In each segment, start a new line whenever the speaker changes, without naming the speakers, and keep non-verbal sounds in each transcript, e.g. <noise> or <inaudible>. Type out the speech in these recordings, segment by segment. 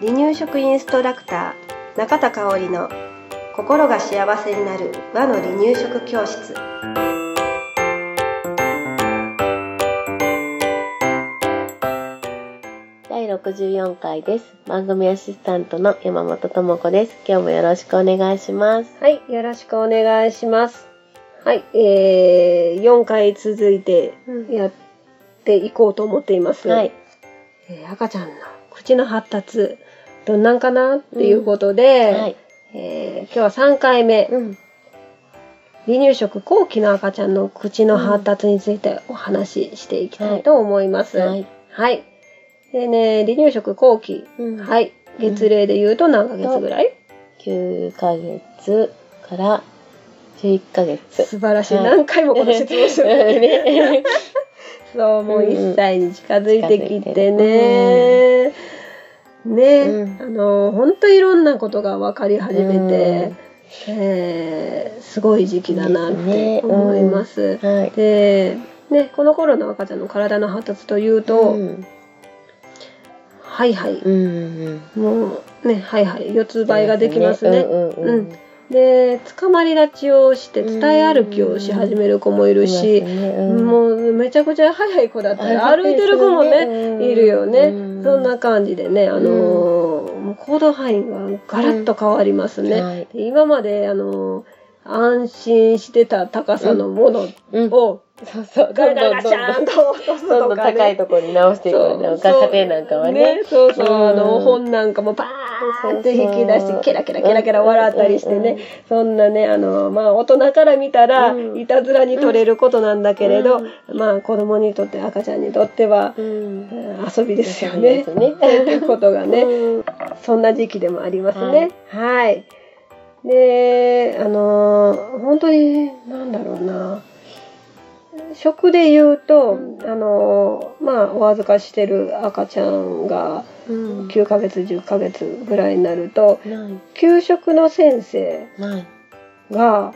離乳食インストラクター中田香織の心が幸せになる和の離乳食教室
第64回です。番組アシスタントの山本智子です。今日もよろしくお願いします。
はいよろしくお願いしますはいえー、4回続いてやっていこうと思っています、
はい。
えー赤ちゃんの口の発達どんなんかなっていうことで、
はい。
えー今日は3回目
うん。
離乳食後期の赤ちゃんの口の発達についてお話ししていきたいと思います。
は
はい。
い。
でね、離乳食後期。
うん
はい。月齢で言うと何ヶ月ぐらい、
9ヶ月から11ヶ月。
素晴らしい。
はい
何回もこの質問する。<laughs>
ね
そう、もう
うん
1歳に近づいてきてね。ね、
うん
あの、本当いろんなことが分かり始めて、えーすごい時期だなって思います。
はい。
で、ね、この頃の赤ちゃんの体の発達というと、
うん。
はいはい、
うん。
もうね、はいはい、四つ倍ができますね。
うんうんうん。
で、捕まり立ちをして伝え歩きをし始める子もいるし、もうめちゃくちゃ速い子だったら歩いてる子もね、いるよね。そんな感じでね、あの行動範囲がガラッと変わりますね。今まで、あのー安心してた高さのもの
うん。
を
そうそう。
ガラガシャーンと落と
どんどん。高いところに直していくよね。家庭なんかはね。
そうそう、あの、本なんかもバーンって引き出して、ケラケラケラケラ笑ったりしてね、そんなね、あの、まあ、大人から見たら、いたずらに取れることなんだけれど、まあ、子供にとって、赤ちゃんにとっては、遊びですよね。
遊びですね
っていうことがね、そんな時期でもありますね。はい。で、あの、本当に、なんだろうな、食で言うと、あの、まあ、お預かしてる赤ちゃんが
うん。
9ヶ月、10ヶ月ぐらいになると、
ない。
給食の先生。が、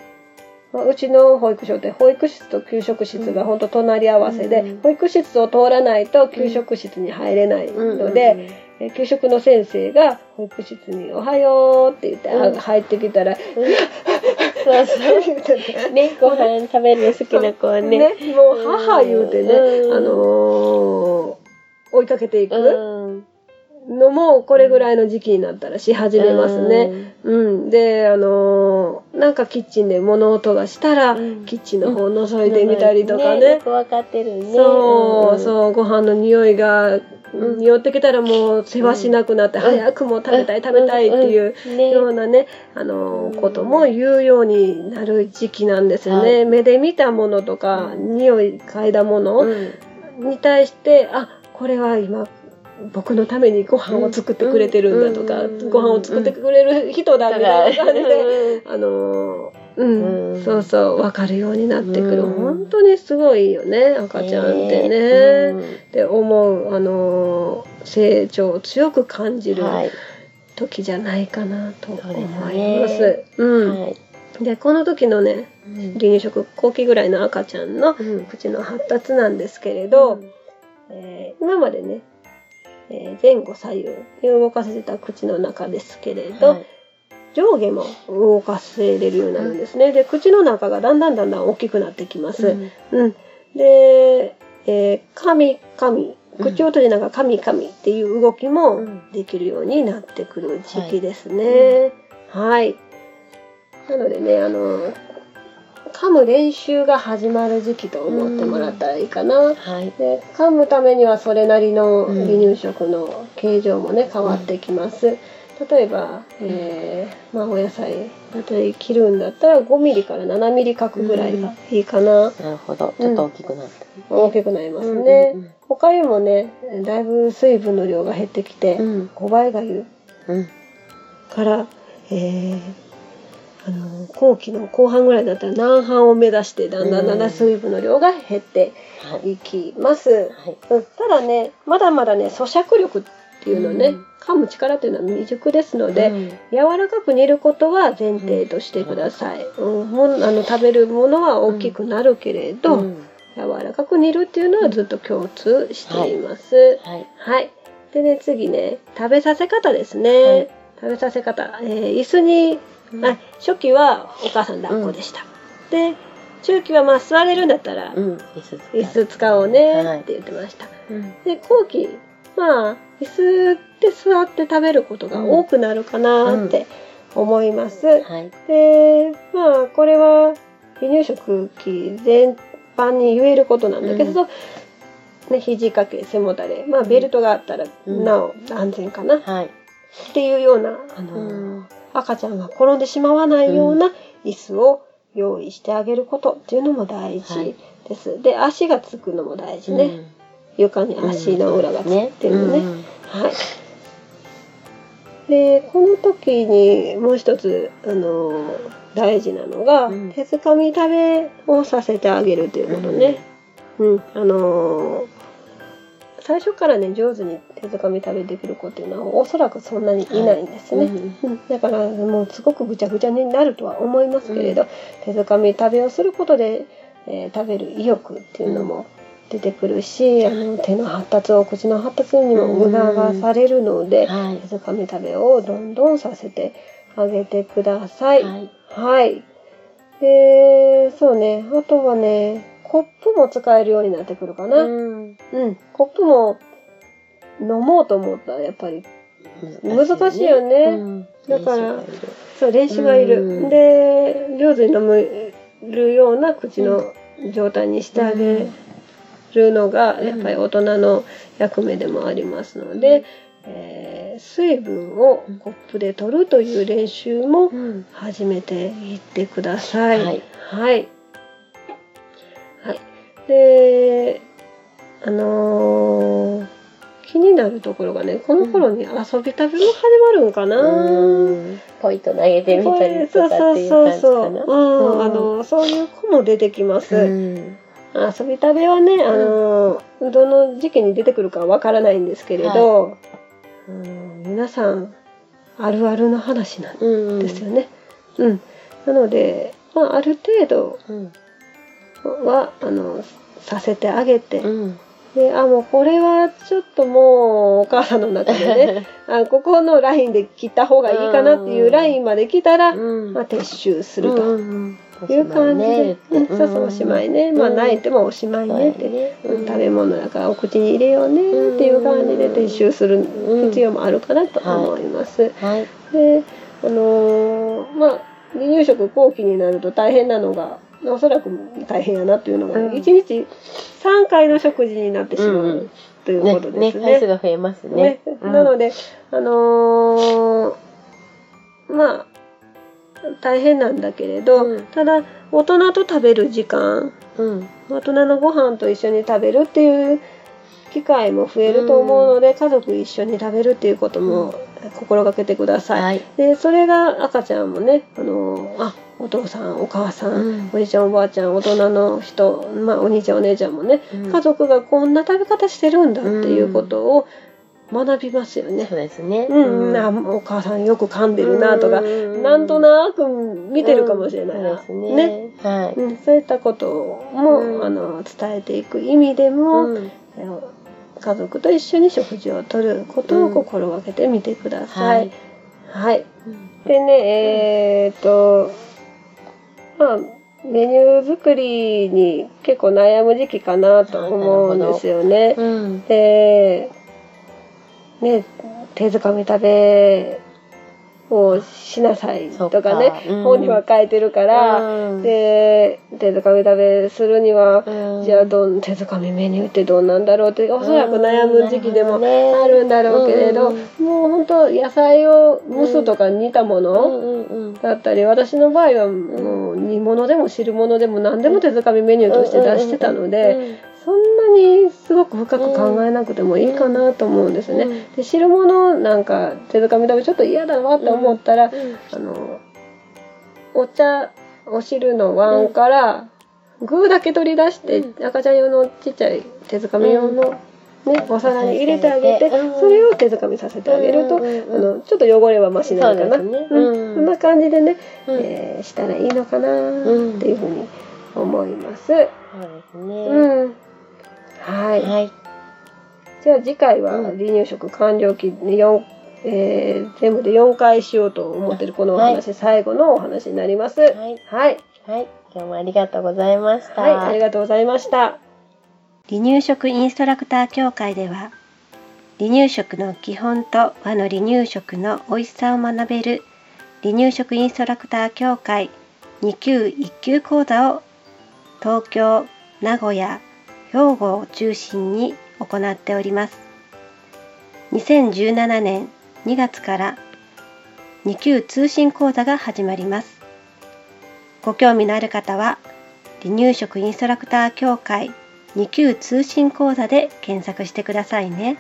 まあうちの保育所って保育室と給食室が本当隣り合わせで、
うん。
保育室を通らないと給食室に入れないので、え給食の先生が保育室に「おはよう」って言って、入ってきたら「<laughs>
そうそう。
ね、
ご飯食べるの好きな子はね。
ねもう母言うてね、
うん
あのー追いかけていく
うん。
のもこれぐらいの時期になったらし始めますね。うん、であのーなんかキッチンで物音がしたら、
うん。
キッチンの方を覗いてみたりとか
よ
ね。
くわかってるね。
そう、
う
そう、ご飯の匂いが、
うん。
匂ってきたらもう世話しなくなって、早くもう食べたい食べたいっていうようなね、あの
うん。
ことも言うようになる時期なんですよね。
はい。
目で見たものとか、匂い嗅いだもの
うん。
に対して、あ、これは今、僕のためにご飯を作ってくれてるんだとか、
うん
ご飯を作ってくれる人だみたいな感じで、あのうん、
うん
そうそう、わかるようになってくる。
うん
本当にすごいよね、赤ちゃんってね。
うん
って思う、あの成長を強く感じる
はい。
時じゃないかなと思います。
そうですね
うん。
はい。
で、この時のね、離乳食後期ぐらいの赤ちゃんの
うん
口の発達なんですけれど、えー今までね、えー前後左右に動かせてた口の中ですけれど、
はい
上下も動かせれるようになるんですね。で、口の中がだんだんだんだん大きくなってきます。
うん
うん。で、えー、神神、口を閉じながら神神っていう動きも
うん
できるようになってくる時期ですね。はい。なのでね、あの、噛む練習が始まる時期と思ってもらったらいいかな。
はい。
で噛むためにはそれなりの
うん
離乳食の形状もね変わってきます。例えば、えーまあ、お野菜だったり切るんだったら5ミリから7ミリ角ぐらいがいいかな。
なるほど。ちょっと大きくなった。
大きくなりますね。
うんうん
他にもね、だいぶ水分の量が減ってきて、
うん
5倍がゆ
うん。
から、えーあの後期の後半ぐらいだったら南半を目指してだんだんだんだん水分の量が減って
はい。
いきます。
はい。
うんただねまだまだね咀嚼力っていうのね、
うん
噛む力っていうのは未熟ですので、
うん
柔らかく煮ることは前提としてください。うんもんあの食べるものは大きくなるけれど、
うん
柔らかく煮るっていうのはずっと共通しています。
はい。
はい。でね、次ね、食べさせ方ですね。
はい
食べさせ方。えー椅子に、あ初期はお母さん抱っこでした。で、中期はまあ座れるんだったら、
うん。
椅子使おうね
はい
って言ってました。
うん。
で、後期、まあ、椅子で座って食べることが多くなるかなって思います。
はい。
で、まあ、これは離乳食期全般に言えることなんだけど、ね、肘掛け、背もたれ、まあ、ベルトがあったら、
うん
なお安全かな、
はい。
っていうような、あの、
うん。
赤ちゃんが転んでしまわないような椅子を用意してあげることっていうのも大事です。で、足がつくのも大事ね。床に足の裏がついてるのね。
うん
はい。で、この時にもう一つ、あの、大事なのが、
うん
手づかみ食べをさせてあげるということね。うん、あの最初からね、上手に手づかみ食べできる子っていうのは、おそらくそんなにいないんですね。
うん
うんだからもうすごくぐちゃぐちゃになるとは思いますけれど、手づかみ食べをすることで、えー食べる意欲っていうのも出てくるし、あの手の発達お口の発達にも促されるので、
はい。
手づかみ食べをどんどんさせてあげてください。
はい。
はい。で、そうね、あとはね、コップも使えるようになってくるかな。
うん。
うん、コップも飲もうと思ったらやっぱり難しいよね
うん
だからそう練習がいる、
うん
で上手に飲めるような口の状態にしてあげるのが
うん
やっぱり大人の役目でもありますので、えー水分をコップで取るという練習も
うん。
始めていってください。
はい。
はい。はい。で、あのー気になるところがね、この頃に遊び旅も始まるんかな。
うん。ポイと投げてみたりとかっていう感じかな。
うん、
うん
あのそういう子も出てきます。
うん。
遊び旅はね、あのどの時期に出てくるかわからないんですけれど、うん皆さんあるあるの話なん
うん。
ですよね。うん。なので、まあ、ある程度
うん。
はあのさせてあげて、
うん。
であもうこれはちょっともうお母さんの中でね <laughs> あここのラインで切った方がいいかなっていうラインまで来たら、
うん。
まあ、撤収すると
うん
いう感じで、うんそうそうおしまいね、まあ泣いてもおしまいねって、食べ物だからお口に入れようねっていう感じで撤収する必要もあるかなと思います。
はい。
であのーまあ離乳食後期になると大変なのがおそらく大変やなというのが、
うん
1日3回の食事になってしま
うんう
うんという
ねね、
ことですね。
回数が増えますね
ね。
うん
なのであのーまあ大変なんだけれど、
うん
ただ大人と食べる時間
うん。
大人のご飯と一緒に食べるっていう機会も増えると思うので、家族一緒に食べるっていうことも心がけてください。
はい。
でそれが赤ちゃんもねあのあお父さんお母さん、
うん
おじいちゃんおばあちゃん大人の人、まあ、お兄ちゃんお姉ちゃんもね、
うん
家族がこんな食べ方してるんだっていうことを学びますよね。
そうですね。
うんうんあお母さんよく噛んでるなとか、
うん
なんとなく見てるかもしれないな、
うんね。はい。
うん、そういったことも、
うん
あの伝えていく意味でも、
うん
え家族と一緒に食事をとることを心がけてみてください。はい。でね、えーっと、まあ、メニュー作りに結構悩む時期かなと思うんですよね。
うん。
で、ね、手づかみ食べをしなさいとかね、
か。うん。
本には書いてるから、
うん。
で、手づかみ食べするには、
うん。
じゃあどん手づかみメニューってどうなんだろうっておそらく悩む時期でもあるんだろうけれど、
うん
もう本当野菜を蒸すとか煮たも
う
の。だったり、私の場合はもう煮物でも汁物でも何でも手づかみメニューとして出してたので、そんなにすごく深く考えなくてもいいかなと思うんですね。
うん。
で汁物なんか手づかみ食べちょっと嫌だわって思ったら、
うん。うん。
あのお茶お汁の碗から具だけ取り出して、
う
赤ちゃん用のちっちゃい手づかみ用の、ね、お皿に入れてあげて、
うん。
それを手づかみさせてあげると、あのちょっと汚れはマシになるかな。
そね。
うん。
うん。
そんな感じでね、
うん。
えーしたらいいのかなっていうふうに
思います。
そうですね。
うん。はい。
はい。
じゃあ次回は
うん
離乳食完了期で4、えー全部で4回しようと思ってるこのお話、最後のお話になります。はい。
はい。
はい。
はい。今日もありがとうございました。
ありがとうございました。
離乳食インストラクター協会では離乳食の基本と和の離乳食の美味しさを学べる離乳食インストラクター協会2級1級講座を東京、名古屋、兵庫を中心に行っております。2017年2月から2級通信講座が始まります。ご興味のある方は離乳食インストラクター協会2級通信講座で検索してくださいね。